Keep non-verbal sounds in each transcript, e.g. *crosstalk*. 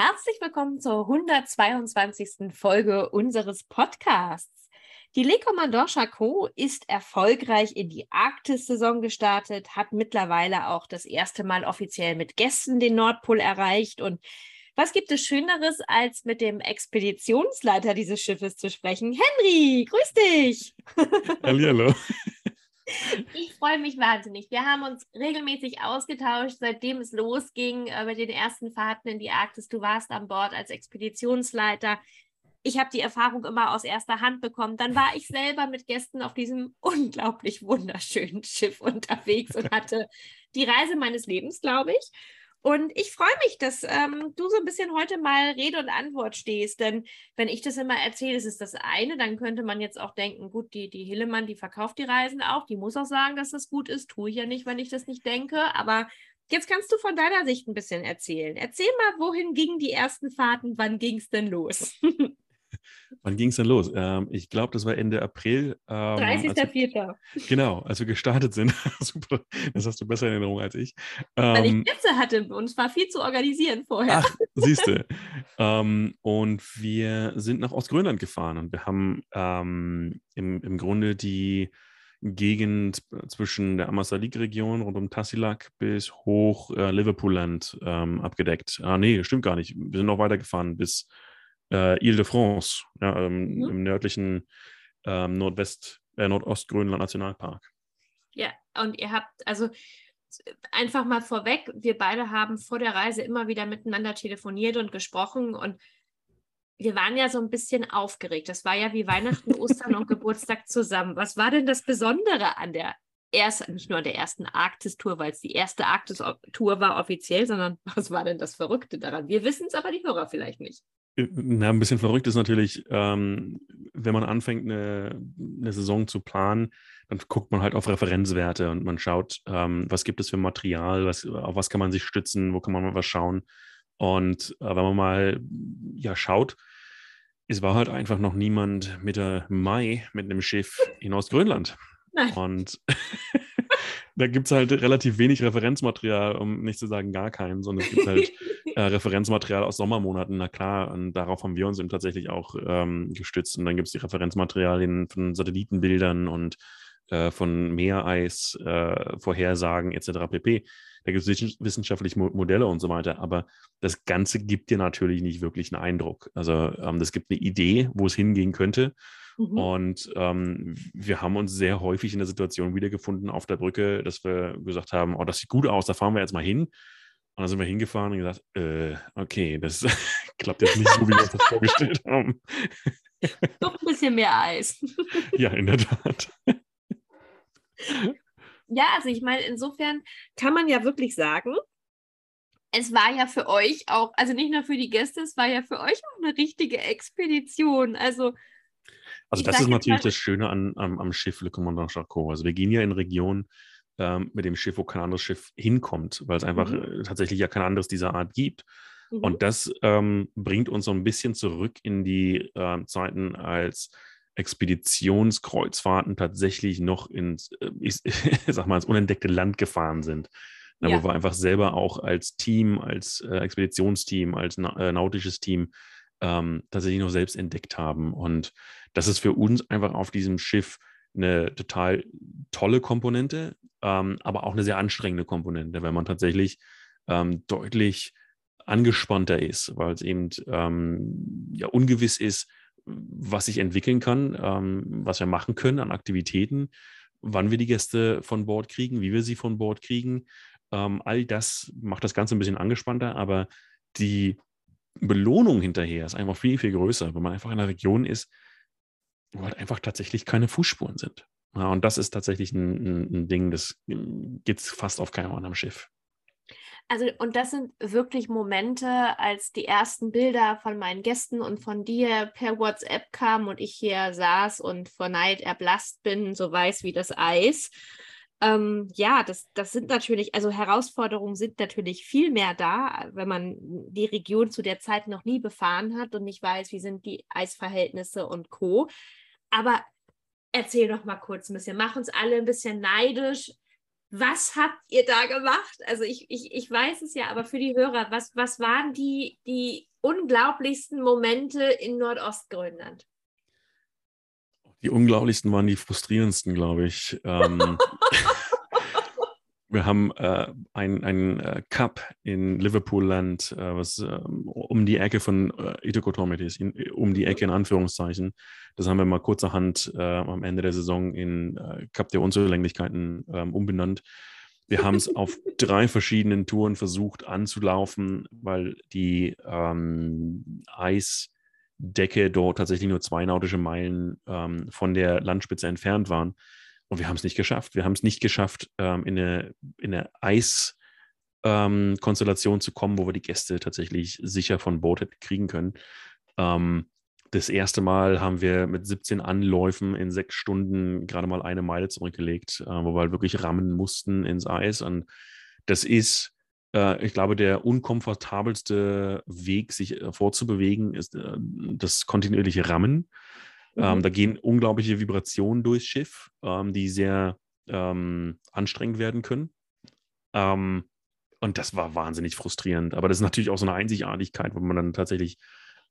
Herzlich willkommen zur 122. Folge unseres Podcasts. Die Le Commandant Charcot ist erfolgreich in die Arktis-Saison gestartet, hat mittlerweile auch das erste Mal offiziell mit Gästen den Nordpol erreicht. Und was gibt es Schöneres, als mit dem Expeditionsleiter dieses Schiffes zu sprechen? Henry, grüß dich! Hallihallo. Ich freue mich wahnsinnig. Wir haben uns regelmäßig ausgetauscht, seitdem es losging äh, mit den ersten Fahrten in die Arktis. Du warst an Bord als Expeditionsleiter. Ich habe die Erfahrung immer aus erster Hand bekommen. Dann war ich selber mit Gästen auf diesem *laughs* unglaublich wunderschönen Schiff unterwegs und *laughs* hatte die Reise meines Lebens, glaube ich. Und ich freue mich, dass ähm, du so ein bisschen heute mal Rede und Antwort stehst. Denn wenn ich das immer erzähle, ist es das eine, dann könnte man jetzt auch denken, gut, die, die Hillemann, die verkauft die Reisen auch, die muss auch sagen, dass das gut ist. Tue ich ja nicht, wenn ich das nicht denke. Aber jetzt kannst du von deiner Sicht ein bisschen erzählen. Erzähl mal, wohin gingen die ersten Fahrten? Wann ging es denn los? *laughs* *laughs* Wann ging es denn los? Ähm, ich glaube, das war Ende April. Ähm, 30.04. Genau, als wir gestartet sind. *laughs* Super, das hast du besser in Erinnerung als ich. Ähm, Weil ich Plätze hatte und es war viel zu organisieren vorher. Ach, *laughs* siehst du. ähm, und wir sind nach Ostgrönland gefahren und wir haben ähm, im, im Grunde die Gegend zwischen der Ammassalik-Region rund um Tassilak bis hoch äh, Liverpoolland ähm, abgedeckt. Ah, nee, stimmt gar nicht. Wir sind noch weitergefahren bis äh, Ile-de-France, ja, ähm, mhm. im nördlichen ähm, Nordwest, äh, Nordostgrönland Nationalpark. Ja, und ihr habt, also einfach mal vorweg, wir beide haben vor der Reise immer wieder miteinander telefoniert und gesprochen und wir waren ja so ein bisschen aufgeregt. Das war ja wie Weihnachten, *laughs* Ostern und Geburtstag zusammen. Was war denn das Besondere an der ersten, nicht nur an der ersten Arktis-Tour, weil es die erste Arktis-Tour war offiziell, sondern was war denn das Verrückte daran? Wir wissen es, aber die Hörer vielleicht nicht. Na, ein bisschen verrückt ist natürlich, ähm, wenn man anfängt, eine, eine, Saison zu planen, dann guckt man halt auf Referenzwerte und man schaut, ähm, was gibt es für Material, was, auf was kann man sich stützen, wo kann man mal was schauen. Und äh, wenn man mal ja, schaut, es war halt einfach noch niemand Mitte Mai mit einem Schiff in Ostgrönland. Nein. Und *laughs* da gibt es halt relativ wenig Referenzmaterial, um nicht zu sagen gar keinen, sondern es gibt halt *laughs* äh, Referenzmaterial aus Sommermonaten, na klar, und darauf haben wir uns eben tatsächlich auch ähm, gestützt. Und dann gibt es die Referenzmaterialien von Satellitenbildern und äh, von Meereis, äh, Vorhersagen etc. pp. Da gibt es wissenschaftliche Modelle und so weiter, aber das Ganze gibt dir natürlich nicht wirklich einen Eindruck. Also ähm, das gibt eine Idee, wo es hingehen könnte. Mhm. Und ähm, wir haben uns sehr häufig in der Situation wiedergefunden auf der Brücke, dass wir gesagt haben, oh, das sieht gut aus, da fahren wir jetzt mal hin. Und dann sind wir hingefahren und gesagt, äh, okay, das *laughs* klappt jetzt nicht so, wie wir uns das vorgestellt haben. *laughs* Doch ein bisschen mehr Eis. *laughs* ja, in der Tat. Ja, also ich meine, insofern kann man ja wirklich sagen, es war ja für euch auch, also nicht nur für die Gäste, es war ja für euch auch eine richtige Expedition. Also, also das ist natürlich das Schöne an, am, am Schiff Le Commandant Charcot. Also wir gehen ja in Regionen, ähm, mit dem Schiff, wo kein anderes Schiff hinkommt, weil es einfach mhm. Äh, tatsächlich ja kein anderes dieser Art gibt. Mhm. Und das ähm, bringt uns so ein bisschen zurück in die äh, Zeiten, als Expeditionskreuzfahrten tatsächlich noch ins, äh, ich, *laughs* sag mal, ins unentdeckte Land gefahren sind. Ja. Wo wir einfach selber auch als Team, als äh, Expeditionsteam, als na, äh, nautisches Team ähm, tatsächlich noch selbst entdeckt haben. Und das ist für uns einfach auf diesem Schiff eine total tolle Komponente, ähm, aber auch eine sehr anstrengende Komponente, weil man tatsächlich ähm, deutlich angespannter ist, weil es eben ähm, ja ungewiss ist, was sich entwickeln kann, ähm, was wir machen können an Aktivitäten, wann wir die Gäste von Bord kriegen, wie wir sie von Bord kriegen. Ähm, all das macht das Ganze ein bisschen angespannter, aber die Belohnung hinterher ist einfach viel, viel größer, wenn man einfach in einer Region ist, wo halt einfach tatsächlich keine Fußspuren sind. Ja, und das ist tatsächlich ein, ein, Ding, das gibt es fast auf keinem anderen Schiff. Also, und das sind wirklich Momente, als die ersten Bilder von meinen Gästen und von dir per WhatsApp kamen und ich hier saß und vor Neid erblasst bin, so weiß wie das Eis. Ähm, ja, das, das sind natürlich, also Herausforderungen sind natürlich viel mehr da, wenn man die Region zu der Zeit noch nie befahren hat und nicht weiß, wie sind die Eisverhältnisse und Co. Aber erzähl doch mal kurz ein bisschen, mach uns alle ein bisschen neidisch was habt ihr da gemacht? Also ich, ich, ich weiß es ja, aber für die Hörer, was, was waren die, die unglaublichsten Momente in Nordostgrönland? Die unglaublichsten waren die frustrierendsten, glaube ich. Ähm, *laughs* wir haben äh, ein, ein äh, Cup in Liverpool-Land, äh, was äh, um die Ecke von äh, Itokotomit ist, in, um die Ecke in Anführungszeichen. Das haben wir mal kurzerhand äh, am Ende der Saison in äh, Cup der Unzulänglichkeiten ähm, umbenannt. Wir haben es *laughs* auf drei verschiedenen Touren versucht anzulaufen, weil die ähm, Eisdecke dort tatsächlich nur zwei nautische Meilen ähm, von der Landspitze entfernt waren. Und wir haben es nicht geschafft. Wir haben es nicht geschafft, ähm, in eine, in eine Eiskonstellation ähm, zu kommen, wo wir die Gäste tatsächlich sicher von Boot hätten kriegen können. Ähm, das erste Mal haben wir mit 17 Anläufen in sechs Stunden gerade mal eine Meile zurückgelegt, äh, wo wir halt wirklich rammen mussten ins Eis. Und das ist, ich glaube, der unkomfortabelste Weg, sich äh, vorzubewegen, ist äh, das kontinuierliche Rammen. Ähm, mhm. da gehen unglaubliche Vibrationen durchs Schiff, ähm, die sehr ähm, anstrengend werden können. Ähm, und das war wahnsinnig frustrierend. Aber das ist natürlich auch so eine Einzigartigkeit, wo man dann tatsächlich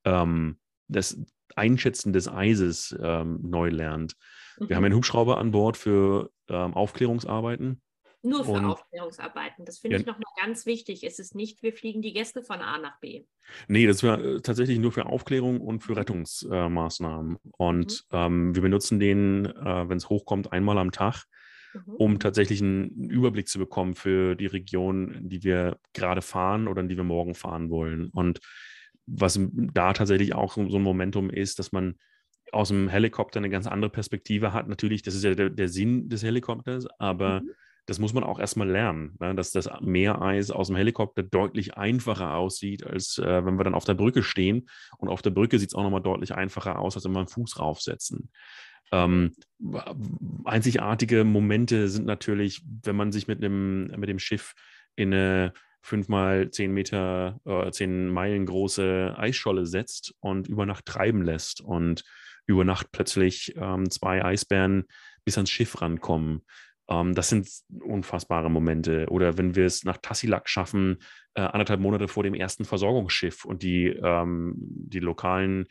ähm, das Einschätzen des Eises ähm, neu lernt. Mhm. Wir haben mhm. einen Hubschrauber an Bord für Aufklärungsarbeiten. Nur für und, Aufklärungsarbeiten. Das finde ja, ich nochmal ganz wichtig. Es ist nicht, wir fliegen die Gäste von A nach B. Nee, das wäre äh, tatsächlich nur für Aufklärung und für Rettungsmaßnahmen. Äh, und mhm. ähm, wir benutzen den, äh, wenn es hochkommt, einmal am Tag, mhm. um tatsächlich einen Überblick zu bekommen für die Region, die wir gerade fahren oder in die wir morgen fahren wollen. Und was da tatsächlich auch so ein Momentum ist, dass man aus dem Helikopter eine ganz andere Perspektive hat. Natürlich, das ist ja der, der Sinn des Helikopters, aber mhm das muss man auch erstmal lernen, ne? dass das Meereis aus dem Helikopter deutlich einfacher aussieht, als äh, wenn wir dann auf der Brücke stehen. Und auf der Brücke sieht es auch nochmal deutlich einfacher aus, als wenn wir einen Fuß raufsetzen. Ähm, einzigartige Momente sind natürlich, wenn man sich mit, einem, mit dem Schiff in eine fünf mal zehn Meter, äh, zehn Meilen große Eisscholle setzt und über Nacht treiben lässt und über Nacht plötzlich ähm, zwei Eisbären bis ans Schiff rankommen. Ähm, das sind unfassbare Momente. Oder wenn wir es nach Tassilak schaffen, äh, anderthalb Monate vor dem ersten Versorgungsschiff und die, ähm, die lokalen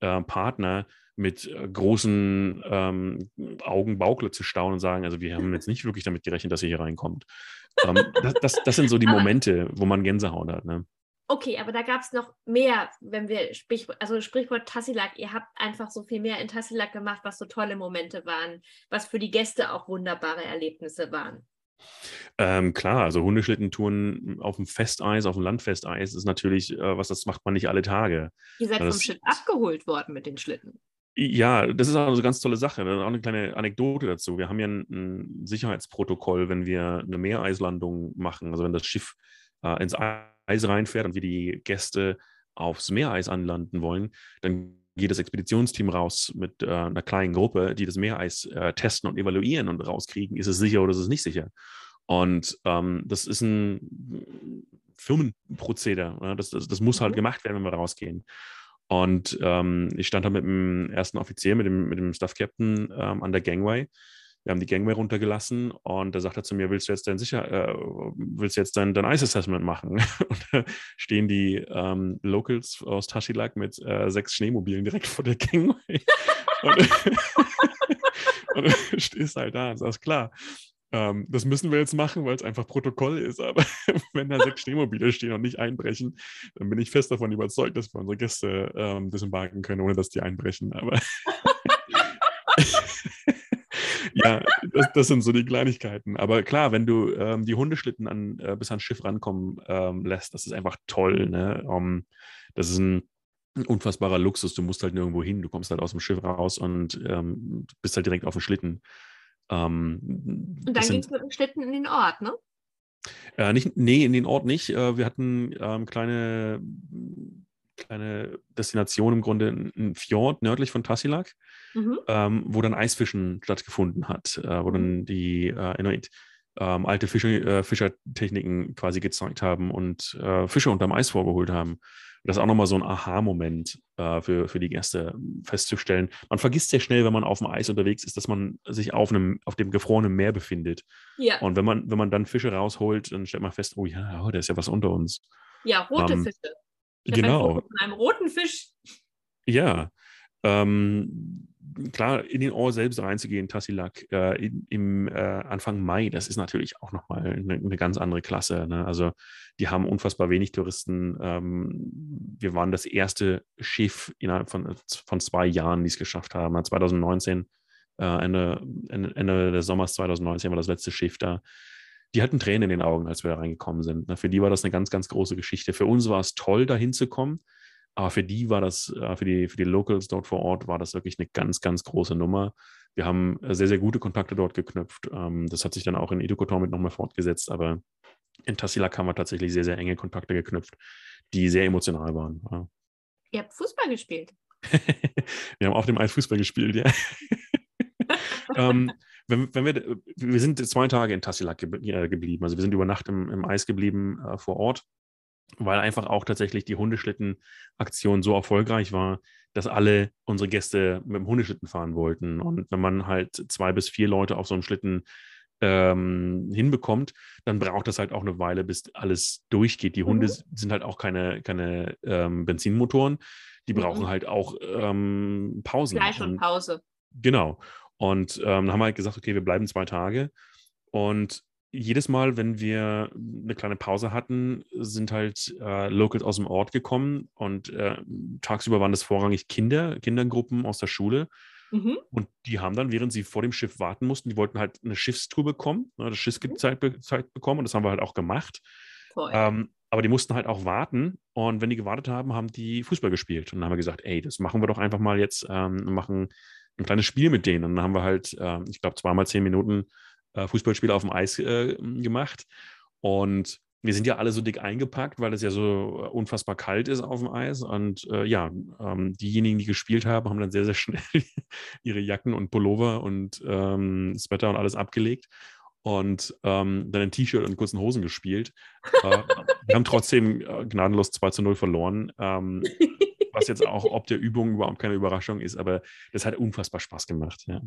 äh, Partner mit äh, großen ähm, Augen Baukle zu staunen und sagen, also wir haben jetzt nicht wirklich damit gerechnet, dass ihr hier reinkommt. Ähm, das, das, das, sind so die *laughs* Momente, wo man Gänsehaut hat. Ne? Okay, aber da gab es noch mehr, wenn wir, Sprichwort, also Sprichwort Tassilak, ihr habt einfach so viel mehr in Tassilak gemacht, was so tolle Momente waren, was für die Gäste auch wunderbare Erlebnisse waren. Ähm, klar, also Hundeschlittentouren auf dem Festeis, auf dem Landfesteis ist natürlich äh, was, das macht man nicht alle Tage. Ihr seid das, vom Schiff abgeholt worden mit den Schlitten. Ja, das ist auch eine ganz tolle Sache. Auch eine kleine Anekdote dazu. Wir haben ja ein, ein Sicherheitsprotokoll, wenn wir eine Meereislandung machen, also wenn das Schiff äh, ins Eis reinfährt und wir die Gäste aufs Meereis anlanden wollen, dann geht das Expeditionsteam raus mit äh, einer kleinen Gruppe, die das Meereis äh, testen und evaluieren und rauskriegen, ist es sicher oder ist es nicht sicher. Und ähm, das ist ein Firmenprozeder. Ja? Das, das, das, muss halt mhm. gemacht werden, wenn wir rausgehen. Und ähm, ich stand da mit dem ersten Offizier, mit dem, mit dem Staff Captain ähm, an der Gangway wir haben die Gangway runtergelassen und da sagt er zu mir, willst du jetzt dein Sicher, äh, willst du jetzt dein, dein Ice Assessment machen? *laughs* und da stehen die ähm, Locals aus Taschilak mit äh, sechs Schneemobilen direkt vor der Gangway. *laughs* und, *laughs* und du stehst halt da und sagst, klar, ähm, das müssen wir jetzt machen, weil es einfach Protokoll ist. Aber wenn da sechs Schneemobile stehen und nicht einbrechen, dann bin ich fest davon überzeugt, dass wir unsere Gäste ähm, disembarken können, ohne dass die einbrechen. Aber ja, das, das, sind so die Kleinigkeiten. Aber klar, wenn du ähm, die Hundeschlitten an, äh, bis ans Schiff rankommen ähm, lässt, das ist einfach toll. Ne? Um, ähm, das ist ein, ein, unfassbarer Luxus. Du musst halt nirgendwo hin. Du kommst halt aus dem Schiff raus und ähm, bist halt direkt auf dem Schlitten. Ähm, und dann ging es mit dem Schlitten in den Ort, ne? Äh, nicht, nee, in den Ort nicht. Äh, wir hatten ähm, kleine, kleine Destination im Grunde, ein Fjord nördlich von Tassilak, mhm. ähm, wo dann Eisfischen stattgefunden hat, äh, wo dann mhm. die äh, ähm, alte Fische, äh, Fischertechniken quasi gezeigt haben und äh, Fische unterm Eis vorgeholt haben. Das ist auch nochmal so ein Aha-Moment äh, für, für die Gäste festzustellen. Man vergisst sehr schnell, wenn man auf dem Eis unterwegs ist, dass man sich auf, einem, auf dem gefrorenen Meer befindet. Ja. Und wenn man, wenn man dann Fische rausholt, dann stellt man fest, oh ja, oh, da ist ja was unter uns. Ja, rote ähm, Fische. Genau. Von einem roten Fisch. Ja. Ähm, klar, in den Ort selbst reinzugehen, Tassilak, äh, in, im äh, Anfang Mai, das ist natürlich auch nochmal eine, eine ganz andere Klasse. Ne? Also die haben unfassbar wenig Touristen. Ähm, wir waren das erste Schiff innerhalb von, von zwei Jahren, die es geschafft haben. 2019, äh, Ende, Ende, Ende des Sommers 2019 war das letzte Schiff da. Die hatten Tränen in den Augen, als wir da reingekommen sind. Für die war das eine ganz, ganz große Geschichte. Für uns war es toll, da hinzukommen. Aber für die war das, äh, für die, für die Locals dort vor Ort, war das wirklich eine ganz, ganz große Nummer. Wir haben äh, sehr, sehr gute Kontakte dort geknüpft. Ähm, das hat sich dann auch in Edukotor mit nochmal fortgesetzt, aber in Tassilak haben wir tatsächlich sehr, sehr enge Kontakte geknüpft, die sehr emotional waren. Ja. Ihr habt Fußball gespielt. *laughs* wir haben auf dem Eis Fußball gespielt, ja. Ähm, wenn, wenn, wir, wir sind zwei Tage in Tassilak äh, geblieben. Also wir sind über Nacht im, im Eis geblieben äh, vor Ort weil einfach auch tatsächlich die Hundeschlitten-Aktion so erfolgreich war, dass alle unsere Gäste mit dem Hundeschlitten fahren wollten. Und wenn man halt zwei bis vier Leute auf so einem Schlitten ähm, hinbekommt, dann braucht das halt auch eine Weile, bis alles durchgeht. Die Hunde mhm. sind halt auch keine, keine ähm, Benzinmotoren. Die mhm. brauchen halt auch ähm, Pausen. Fleisch und Pause. Genau. Und ähm, dann haben wir halt gesagt, okay, wir bleiben zwei Tage. Und jedes Mal, wenn wir eine kleine Pause hatten, sind halt äh, Locals aus dem Ort gekommen und äh, tagsüber waren das vorrangig Kinder, Kindergruppen aus der Schule. Mhm. Und die haben dann, während sie vor dem Schiff warten mussten, die wollten halt eine Schiffstour bekommen, ne, das Schiff mhm. bekommen und das haben wir halt auch gemacht. Ähm, aber die mussten halt auch warten und wenn die gewartet haben, haben die Fußball gespielt. Und dann haben wir gesagt, ey, das machen wir doch einfach mal jetzt, ähm, machen ein kleines Spiel mit denen. Und dann haben wir halt, äh, ich glaube, zweimal zehn Minuten äh, Fußballspiele auf dem Eis äh, gemacht. Und wir sind ja alle so dick eingepackt, weil es ja so unfassbar kalt ist auf dem Eis. Und äh, ja, ähm, diejenigen, die gespielt haben, haben dann sehr, sehr *laughs* schnell ihre Jacken und Pullover und ähm, Sweater und alles abgelegt und ähm, dann ein T-Shirt und kurzen Hosen gespielt. äh, wir haben trotzdem äh, gnadenlos 2 zu 0 verloren. Ähm, *laughs* was jetzt auch ob der Übung überhaupt keine Überraschung ist, aber das hat unfassbar Spaß gemacht. Ja.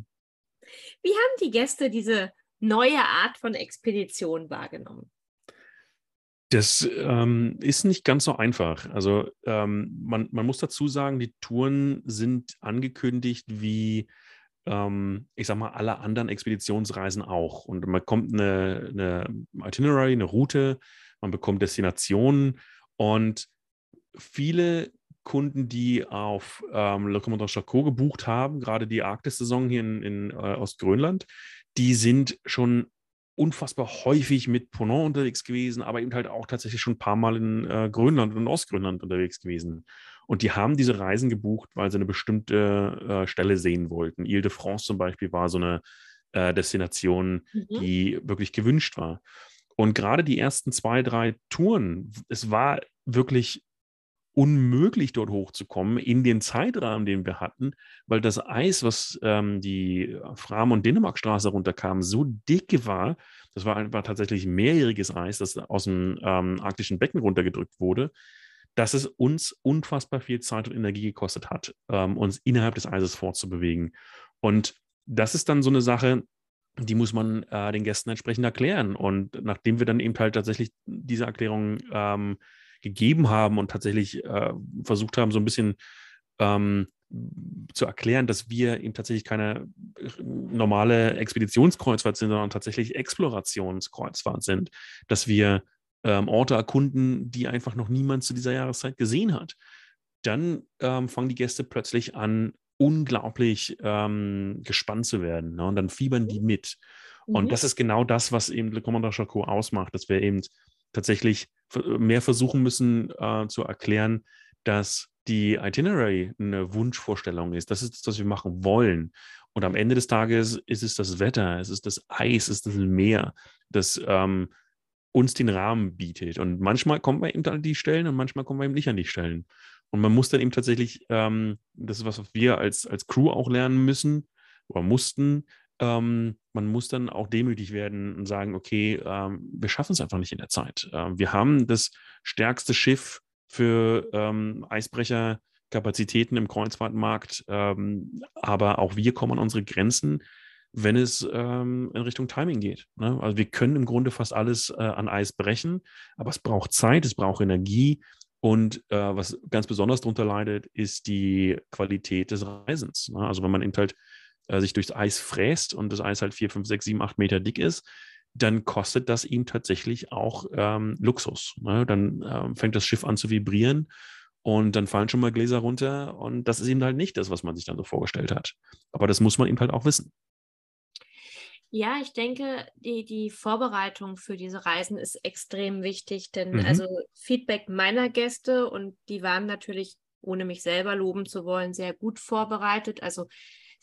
Wie haben die Gäste diese neue Art von Expedition wahrgenommen? Das ähm, ist nicht ganz so einfach. Also ähm, man, man, muss dazu sagen, die Touren sind angekündigt wie, ähm, ich sag mal, alle anderen Expeditionsreisen auch. Und man bekommt eine, eine Itinerary, eine Route, man bekommt Destinationen und viele Kunden, die auf ähm, Le Commandant Charcot gebucht haben, gerade die Arktis-Saison hier in, in äh, Ostgrönland, die sind schon unfassbar häufig mit Ponant unterwegs gewesen, aber eben halt auch tatsächlich schon ein paar Mal in äh, Grönland und Ostgrönland unterwegs gewesen. Und die haben diese Reisen gebucht, weil sie eine bestimmte äh, Stelle sehen wollten. Ile de France zum Beispiel war so eine äh, Destination, mhm. die wirklich gewünscht war. Und gerade die ersten zwei, drei Touren, es war wirklich unmöglich, dort hochzukommen in den Zeitrahmen, den wir hatten, weil das Eis, was ähm, die Fram- und Dänemarkstraße runterkam, so dick war, das war einfach tatsächlich mehrjähriges Eis, das aus dem ähm, arktischen Becken runtergedrückt wurde, dass es uns unfassbar viel Zeit und Energie gekostet hat, ähm, uns innerhalb des Eises fortzubewegen. Und das ist dann so eine Sache, die muss man äh, den Gästen entsprechend erklären. Und nachdem wir dann eben halt tatsächlich diese Erklärung ähm, gegeben haben und tatsächlich äh, versucht haben, so ein bisschen ähm, zu erklären, dass wir eben tatsächlich keine äh, normale Expeditionskreuzfahrt sind, sondern tatsächlich Explorationskreuzfahrt sind, dass wir ähm, Orte erkunden, die einfach noch niemand zu dieser Jahreszeit gesehen hat. Dann ähm, fangen die Gäste plötzlich an, unglaublich ähm, gespannt zu werden. Ne? Und dann fiebern die mit. Mhm. Und das ist genau das, was eben Le Commandant Charcot ausmacht, dass wir eben tatsächlich mehr versuchen müssen äh, zu erklären, dass die Itinerary eine Wunschvorstellung ist. Das ist das, was wir machen wollen. Und am Ende des Tages ist es das Wetter, es ist das Eis, es ist das Meer, das ähm, uns den Rahmen bietet. Und manchmal kommen wir eben an die Stellen und manchmal kommen wir eben nicht an die Stellen. Und man muss dann eben tatsächlich, ähm, das ist was, was wir als, als Crew auch lernen müssen oder mussten, ähm, man muss dann auch demütig werden und sagen, okay, ähm, wir schaffen es einfach nicht in der Zeit. Ähm, wir haben das stärkste Schiff für ähm, Eisbrecherkapazitäten im Kreuzfahrtmarkt, ähm, aber auch wir kommen an unsere Grenzen, wenn es ähm, in Richtung Timing geht. Ne? Also wir können im Grunde fast alles äh, an Eis brechen, aber es braucht Zeit, es braucht Energie. Und äh, was ganz besonders darunter leidet, ist die Qualität des Reisens. Ne? Also wenn man eben halt äh, sich durchs Eis fräst und das Eis halt 4, 5, 6, 7, 8 Meter dick ist, dann kostet das ihm tatsächlich auch ähm, Luxus. Ne? Dann ähm, fängt das Schiff an zu vibrieren und dann fallen schon mal Gläser runter und das ist eben halt nicht das, was man sich dann so vorgestellt hat. Aber das muss man eben halt auch wissen. Ja, ich denke, die, die Vorbereitung für diese Reisen ist extrem wichtig, denn mhm. also Feedback meiner Gäste und die waren natürlich, ohne mich selber loben zu wollen, sehr gut vorbereitet. Also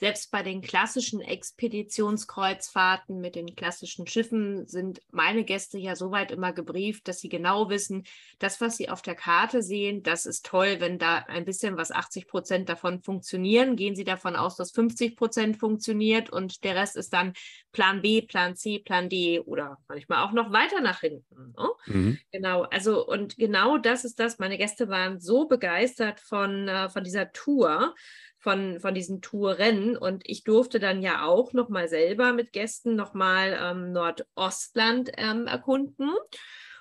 selbst bei den klassischen Expeditionskreuzfahrten mit den klassischen Schiffen sind meine Gäste ja soweit immer gebrieft, dass sie genau wissen, das, was sie auf der Karte sehen, das ist toll, wenn da ein bisschen was 80 Prozent davon funktionieren. Gehen Sie davon aus, dass 50 Prozent funktioniert und der Rest ist dann Plan B, Plan C, Plan D oder manchmal auch noch weiter nach hinten. Ne? Mhm. Genau, also und genau das ist das. Meine Gäste waren so begeistert von, äh, von dieser Tour von, von diesen Touren. Und ich durfte dann ja auch nochmal selber mit Gästen nochmal ähm, Nordostland ähm, erkunden.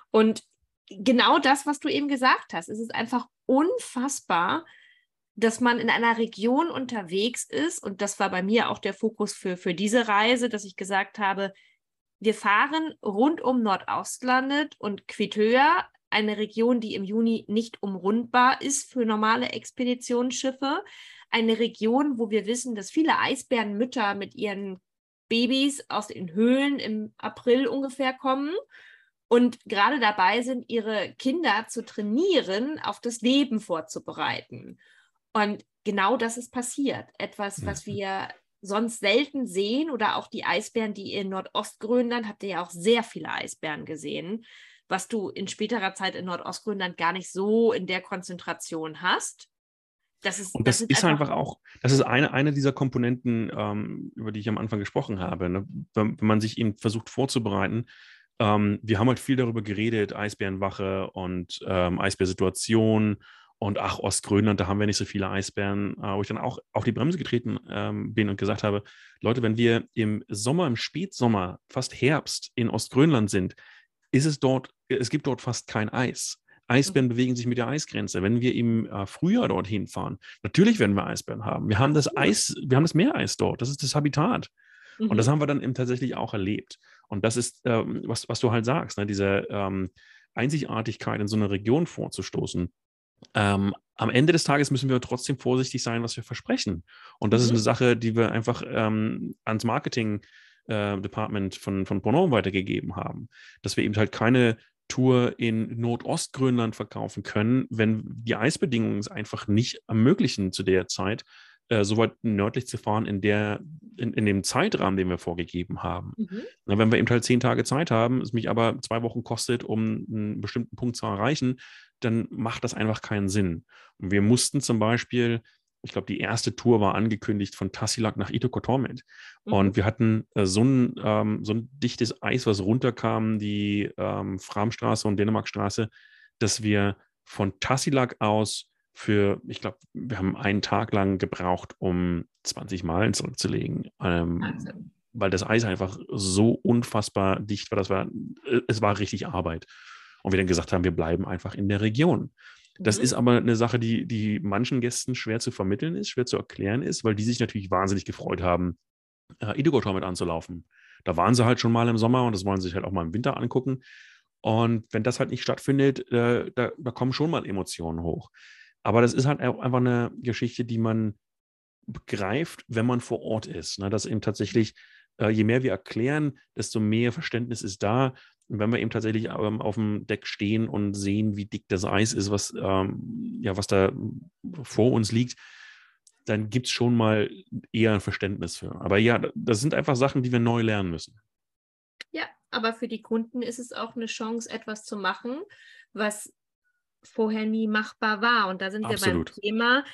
Und genau das, was du eben gesagt hast, es ist einfach unfassbar, dass man in einer Region unterwegs ist. Und das war bei mir auch der Fokus für, für diese Reise, dass ich gesagt habe, wir fahren rund um Nordostlandet und Quitoa, eine Region, die im Juni nicht umrundbar ist für normale Expeditionsschiffe eine Region, wo wir wissen, dass viele Eisbärenmütter mit ihren Babys aus den Höhlen im April ungefähr kommen und gerade dabei sind, ihre Kinder zu trainieren, auf das Leben vorzubereiten. Und genau das ist passiert. Etwas, was wir sonst selten sehen oder auch die Eisbären, die in Nordostgrönland, habt ihr ja auch sehr viele Eisbären gesehen, was du in späterer Zeit in Nordostgrönland gar nicht so in der Konzentration hast. Das ist, und das, das ist einfach, auch, das ist eine, eine dieser Komponenten, ähm, über die ich am Anfang gesprochen habe. Ne? Wenn, wenn, man sich eben versucht vorzubereiten, ähm, wir haben halt viel darüber geredet, Eisbärenwache und ähm, Eisbärsituation und ach, Ostgrönland, da haben wir nicht so viele Eisbären, äh, wo ich dann auch auf die Bremse getreten ähm, bin und gesagt habe, Leute, wenn wir im Sommer, im Spätsommer, fast Herbst in Ostgrönland sind, ist es dort, es gibt dort fast kein Eis. Eisbären bewegen sich mit der Eisgrenze. Wenn wir im äh, Frühjahr dorthin fahren, natürlich werden wir Eisbären haben. Wir haben das Eis, wir haben das Meereis dort. Das ist das Habitat. Mhm. Und das mhm. haben wir dann eben tatsächlich auch erlebt. Und das ist, ähm, was, was du halt sagst, ne? diese ähm, Einzigartigkeit in so einer Region vorzustoßen. Ähm, am Ende des Tages müssen wir trotzdem vorsichtig sein, was wir versprechen. Und das mhm. ist eine Sache, die wir einfach ähm, ans Marketing äh, Department von, von Bono weitergegeben haben. Dass wir eben halt keine Tour in Nordostgrönland verkaufen können, wenn die Eisbedingungen es einfach nicht ermöglichen zu der Zeit, äh, so weit nördlich zu fahren in, der, in, in dem Zeitrahmen, den wir vorgegeben haben. Mhm. Na, wenn wir eben halt zehn Tage Zeit haben, es mich aber zwei Wochen kostet, um einen bestimmten Punkt zu erreichen, dann macht das einfach keinen Sinn. Und wir mussten zum Beispiel ich glaube, die erste Tour war angekündigt von Tassilak nach Itokotormet. Mhm. Und wir hatten äh, so, ein, ähm, so ein dichtes Eis, was runterkam, die ähm, Framstraße und Dänemarkstraße, dass wir von Tassilak aus für, ich glaube, wir haben einen Tag lang gebraucht, um 20 Meilen zurückzulegen. Ähm, weil das Eis einfach so unfassbar dicht war. Das war, äh, es war richtig Arbeit. Und wir dann gesagt haben, wir bleiben einfach in der Region. Das mhm. ist aber eine Sache, die, die manchen Gästen schwer zu vermitteln ist, schwer zu erklären ist, weil die sich natürlich wahnsinnig gefreut haben, äh, Idigotor mit anzulaufen. Da waren sie halt schon mal im Sommer und das wollen sie sich halt auch mal im Winter angucken. Und wenn das halt nicht stattfindet, äh, da, da kommen schon mal Emotionen hoch. Aber das ist halt einfach eine Geschichte, die man begreift, wenn man vor Ort ist. Ne? Dass eben tatsächlich, äh, je mehr wir erklären, desto mehr Verständnis ist da, und wenn wir eben tatsächlich ähm, auf dem Deck stehen und sehen, wie dick das Eis ist, was, ähm, ja, was da vor uns liegt, dann gibt es schon mal eher ein Verständnis für. Aber ja, das sind einfach Sachen, die wir neu lernen müssen. Ja, aber für die Kunden ist es auch eine Chance, etwas zu machen, was vorher nie machbar war. Und da sind Absolut. wir beim Thema.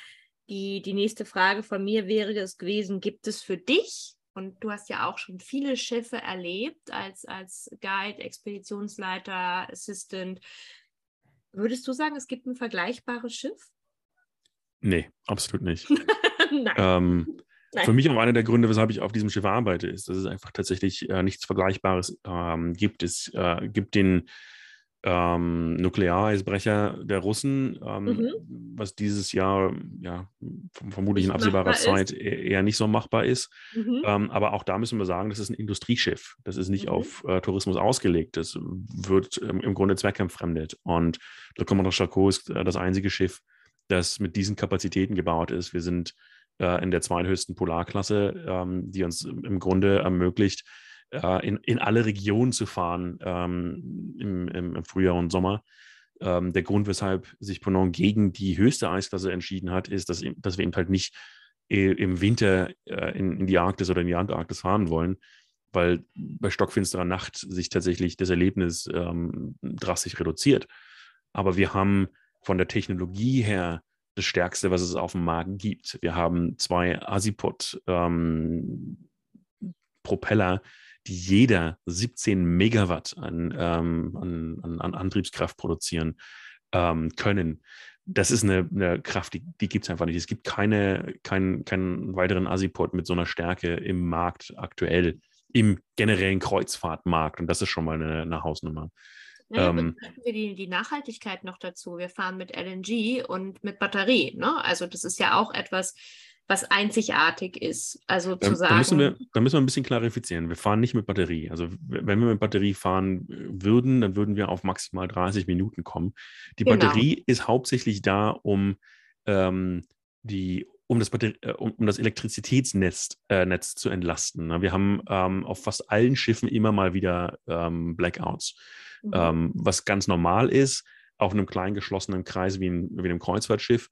Die, die nächste Frage von mir wäre es gewesen, gibt es für dich, und du hast ja auch schon viele Schiffe erlebt als, als Guide, Expeditionsleiter, Assistant, würdest du sagen, es gibt ein vergleichbares Schiff? Nee, absolut nicht. *laughs* Nein. Ähm, Nein. Für mich auch einer der Gründe, weshalb ich auf diesem Schiff arbeite, ist, dass es einfach tatsächlich äh, nichts Vergleichbares ähm, gibt. Es äh, gibt den ähm, Nukleareisbrecher der Russen, ähm, mhm. was dieses Jahr ja vermutlich in absehbarer Zeit ist. E-, eher nicht so machbar ist. Mhm. Ähm, aber auch da müssen wir sagen, das ist ein Industrieschiff. Das ist nicht mhm. auf äh, Tourismus ausgelegt. Das wird im Grunde zweckentfremdet. Und Le Commandant Charcot ist äh, das einzige Schiff, das mit diesen Kapazitäten gebaut ist. Wir sind äh, in der zweithöchsten Polarklasse, ähm, die uns im Grunde ermöglicht, äh, in, in alle Regionen zu fahren ähm, im, im, Frühjahr und Sommer. Ähm, der Grund, weshalb sich Ponant gegen die höchste Eisklasse entschieden hat, ist, dass, dass wir eben halt nicht im Winter äh, in, in, die Arktis oder in die Antarktis fahren wollen, weil bei stockfinsterer Nacht sich tatsächlich das Erlebnis ähm, drastisch reduziert. Aber wir haben von der Technologie her das Stärkste, was es auf dem Markt gibt. Wir haben zwei Asipod-Propeller, ähm, die jeder 17 Megawatt an, ähm, an, an, an, Antriebskraft produzieren ähm, können. Das ist eine, eine Kraft, die, die gibt es einfach nicht. Es gibt keine, keinen, keinen weiteren Asipod mit so einer Stärke im Markt aktuell, im generellen Kreuzfahrtmarkt. Und das ist schon mal eine, eine Hausnummer. Ja, ähm, wir die, die Nachhaltigkeit noch dazu. Wir fahren mit LNG und mit Batterie. Ne? Also das ist ja auch etwas, was einzigartig ist. Also zu da, sagen. Da müssen, wir, da müssen wir ein bisschen klarifizieren. Wir fahren nicht mit Batterie. Also wenn wir mit Batterie fahren äh, würden, dann würden wir auf maximal 30 Minuten kommen. Die genau. Batterie ist hauptsächlich da, um ähm, die um das, Batterie, äh, um, um, das Elektrizitätsnetz äh, Netz zu entlasten. Ne? Wir haben ähm, auf fast allen Schiffen immer mal wieder ähm, Blackouts mhm. ähm, was ganz normal ist, auf einem kleinen geschlossenen Kreis wie, ein, wie einem Kreuzfahrtschiff,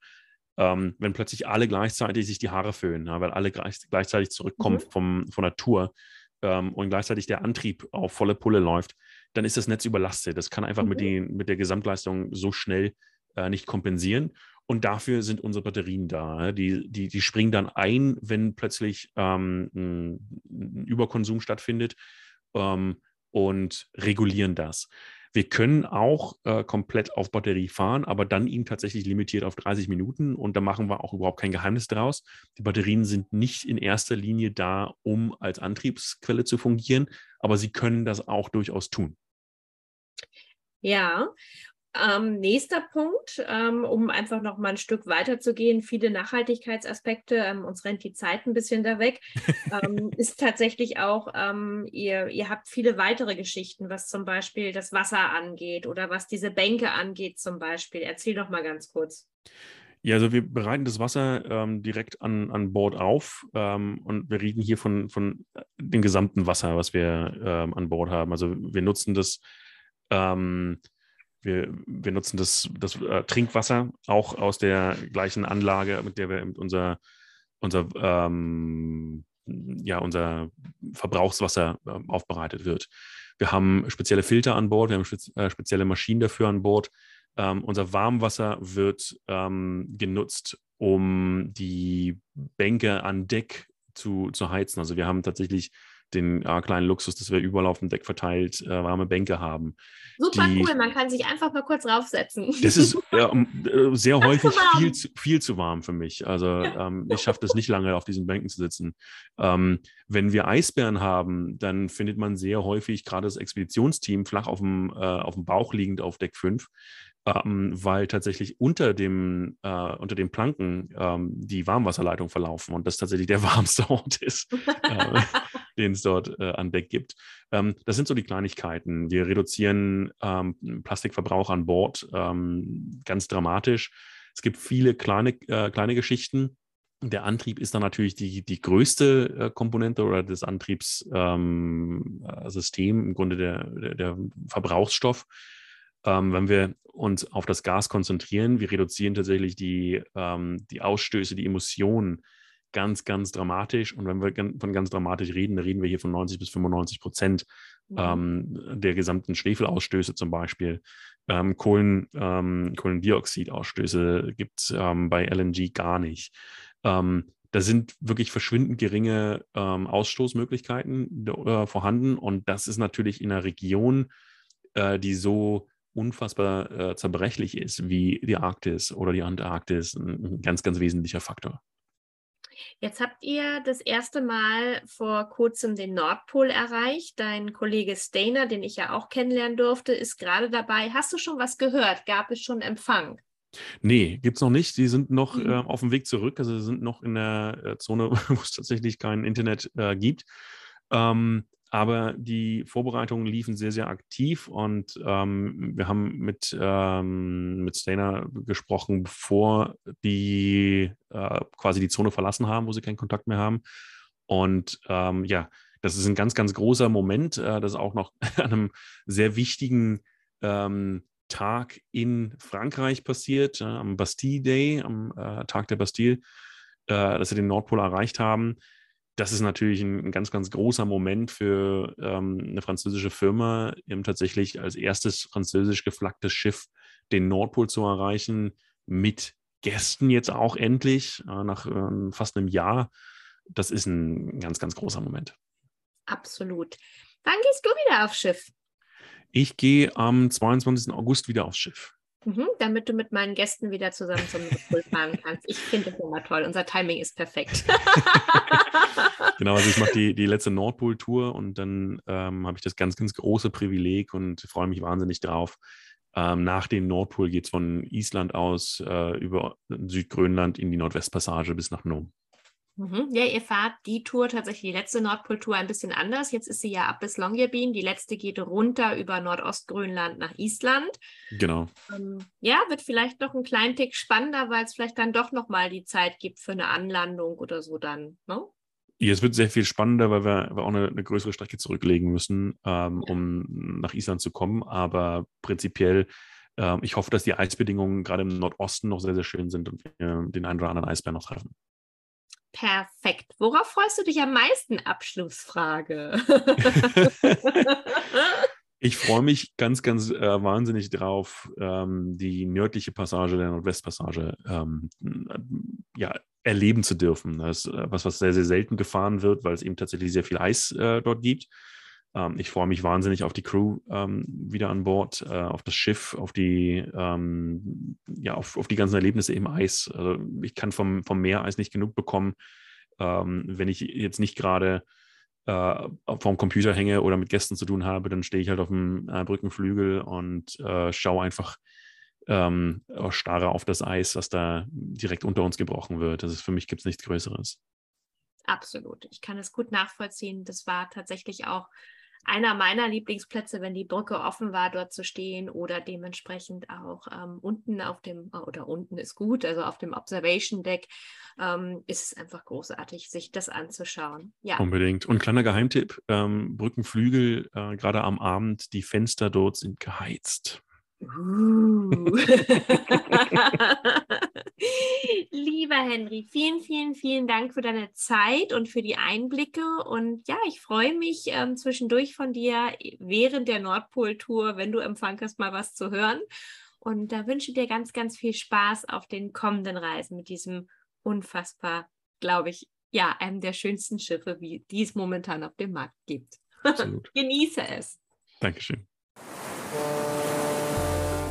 ähm, wenn plötzlich alle gleichzeitig sich die Haare föhnen, ja, weil alle gleich, gleichzeitig zurückkommen mhm. vom, von der Tour ähm, und gleichzeitig der Antrieb auf volle Pulle läuft, dann ist das Netz überlastet. Das kann einfach mhm. mit, den, mit der Gesamtleistung so schnell äh, nicht kompensieren. Und dafür sind unsere Batterien da. Die, die, die springen dann ein, wenn plötzlich ähm, ein, Überkonsum stattfindet. Ähm, und regulieren das. Wir können auch äh, komplett auf Batterie fahren, aber dann eben tatsächlich limitiert auf 30 Minuten und da machen wir auch überhaupt kein Geheimnis draus. Die Batterien sind nicht in erster Linie da, um als Antriebsquelle zu fungieren, aber sie können das auch durchaus tun. Ja, ähm, nächster Punkt, ähm, um einfach noch mal ein Stück weiter zu gehen, viele Nachhaltigkeitsaspekte, ähm, uns rennt die Zeit ein bisschen da weg, *laughs* ähm, ist tatsächlich auch, ähm, ihr, ihr habt viele weitere Geschichten, was zum Beispiel das Wasser angeht oder was diese Bänke angeht zum Beispiel. Erzähl doch mal ganz kurz. Ja, also wir bereiten das Wasser ähm, direkt an, an Bord auf ähm, und wir reden hier von, von dem gesamten Wasser, was wir ähm, an Bord haben. Also wir nutzen das ähm, wir, wir nutzen das, das äh, Trinkwasser auch aus der gleichen Anlage, mit der wir unser, unser, ähm, ja, unser Verbrauchswasser äh, aufbereitet wird. Wir haben spezielle Filter an Bord, wir haben spez äh, spezielle Maschinen dafür an Bord. Ähm, unser Warmwasser wird ähm, genutzt, um die Bänke an Deck zu, zu heizen. Also wir haben tatsächlich den äh, kleinen Luxus, dass wir überall auf dem Deck verteilt äh, warme Bänke haben. Super die, cool, man kann sich einfach mal kurz raufsetzen. Das ist *laughs* äh, sehr häufig viel zu, viel zu warm für mich. Also ähm, ich schaffe das nicht lange auf diesen Bänken zu sitzen. Ähm, wenn wir Eisbären haben, dann findet man sehr häufig gerade das Expeditionsteam flach auf dem, äh, auf dem Bauch liegend auf Deck 5 ähm, weil tatsächlich unter dem, äh, unter den Planken ähm, die Warmwasserleitung verlaufen und das tatsächlich der *laughs* warmste Ort ist, *laughs* äh, den es dort äh, an Deck gibt. Ähm, das sind so die Kleinigkeiten. Wir reduzieren ähm, Plastikverbrauch an Bord ähm, ganz dramatisch. Es gibt viele kleine, äh, kleine Geschichten. Der Antrieb ist dann natürlich die, die größte äh, Komponente oder das Antriebssystem, ähm, äh, im Grunde der, der, der Verbrauchsstoff ähm, wenn wir uns auf das Gas konzentrieren, wir reduzieren tatsächlich die, ähm, die Ausstöße, die Emissionen ganz, ganz dramatisch. Und wenn wir von ganz dramatisch reden, dann reden wir hier von 90 bis 95 Prozent mhm. ähm, der gesamten Schwefelausstöße zum Beispiel. Ähm, Kohlen, ähm, Kohlendioxidausstöße gibt es ähm, bei LNG gar nicht. Ähm, da sind wirklich verschwindend geringe ähm, Ausstoßmöglichkeiten äh, vorhanden. Und das ist natürlich in einer Region, äh, die so unfassbar äh, zerbrechlich ist wie die Arktis oder die Antarktis, ein, ein ganz, ganz wesentlicher Faktor. Jetzt habt ihr das erste Mal vor kurzem den Nordpol erreicht. Dein Kollege Stainer, den ich ja auch kennenlernen durfte, ist gerade dabei. Hast du schon was gehört? Gab es schon Empfang? Nee, gibt es noch nicht. Die sind noch mhm. äh, auf dem Weg zurück. Also sind noch in der äh, Zone, *laughs* wo es tatsächlich kein Internet äh, gibt. Ähm, aber die Vorbereitungen liefen sehr, sehr aktiv und ähm, wir haben mit, ähm, mit Stainer gesprochen, bevor die äh, quasi die Zone verlassen haben, wo sie keinen Kontakt mehr haben. Und ähm, ja, das ist ein ganz, ganz großer Moment. Äh, das ist auch noch *laughs* an einem sehr wichtigen ähm, Tag in Frankreich passiert, äh, am Bastille Day, am äh, Tag der Bastille, äh, dass sie den Nordpol erreicht haben das ist natürlich ein, ein, ganz, ganz großer Moment für ähm, eine französische Firma, eben tatsächlich als erstes französisch geflaggtes Schiff den Nordpol zu erreichen, mit Gästen jetzt auch endlich, äh, nach äh, fast einem Jahr. Das ist ein ganz, ganz großer Moment. Absolut. Wann gehst du wieder aufs Schiff? Ich gehe am 22. August wieder aufs Schiff. Mhm, damit du mit meinen Gästen wieder zusammen zum Pool fahren kannst. Ich finde das immer toll. Unser Timing ist perfekt. *laughs* genau, also ich mache die, die letzte Nordpol-Tour und dann ähm, habe ich das ganz, ganz große Privileg und freue mich wahnsinnig drauf. Ähm, nach dem Nordpol geht es von Island aus äh, über Südgrönland in die Nordwestpassage bis nach Nome. Mhm. Ja, ihr fahrt die Tour tatsächlich, die letzte Nordpoltour ein bisschen anders. Jetzt ist sie ja ab bis Longyearbyen. Die letzte geht runter über Nordostgrönland nach Island. Genau. Ähm, ja, wird vielleicht noch ein kleinen Tick spannender, weil es vielleicht dann doch nochmal die Zeit gibt für eine Anlandung oder so dann, ne? Ja, es wird sehr viel spannender, weil wir, wir auch eine, eine, größere Strecke zurücklegen müssen, ähm, ja. um nach Island zu kommen. Aber prinzipiell, ähm, ich hoffe, dass die Eisbedingungen gerade im Nordosten noch sehr, sehr schön sind und wir den einen oder anderen Eisbär noch treffen. Perfekt. Worauf freust du dich am meisten? Abschlussfrage. *laughs* ich freue mich ganz, ganz äh, wahnsinnig drauf, ähm, die nördliche Passage der Nordwestpassage ähm, ja, erleben zu dürfen. Das ist äh, was, was sehr, sehr selten gefahren wird, weil es eben tatsächlich sehr viel Eis äh, dort gibt. Ähm, ich freue mich wahnsinnig auf die Crew ähm, wieder an Bord, äh, auf das Schiff, auf die, ähm, ja, auf, auf die ganzen Erlebnisse im Eis. Also ich kann vom, vom Meereis nicht genug bekommen, ähm, wenn ich jetzt nicht gerade äh, vorm Computer hänge oder mit Gästen zu tun habe, dann stehe ich halt auf dem äh, Brückenflügel und äh, schaue einfach ähm, starre auf das Eis, was da direkt unter uns gebrochen wird. Das ist für mich gibt es nichts Größeres. Absolut. Ich kann es gut nachvollziehen. Das war tatsächlich auch einer meiner Lieblingsplätze, wenn die Brücke offen war, dort zu stehen oder dementsprechend auch ähm, unten auf dem, oder unten ist gut, also auf dem Observation Deck, ähm, ist es einfach großartig, sich das anzuschauen. Ja. Unbedingt. Und kleiner Geheimtipp: ähm, Brückenflügel, äh, gerade am Abend, die Fenster dort sind geheizt. Uh. *laughs* *laughs* Lieber Henry, vielen, vielen, vielen Dank für deine Zeit und für die Einblicke. Und ja, ich freue mich ähm, zwischendurch von dir während der Nordpol-Tour, wenn du Empfang hast, mal was zu hören. Und da wünsche ich dir ganz, ganz viel Spaß auf den kommenden Reisen mit diesem unfassbar, glaube ich, ja, einem der schönsten Schiffe, wie die es momentan auf dem Markt gibt. *laughs* Genieße es. Dankeschön.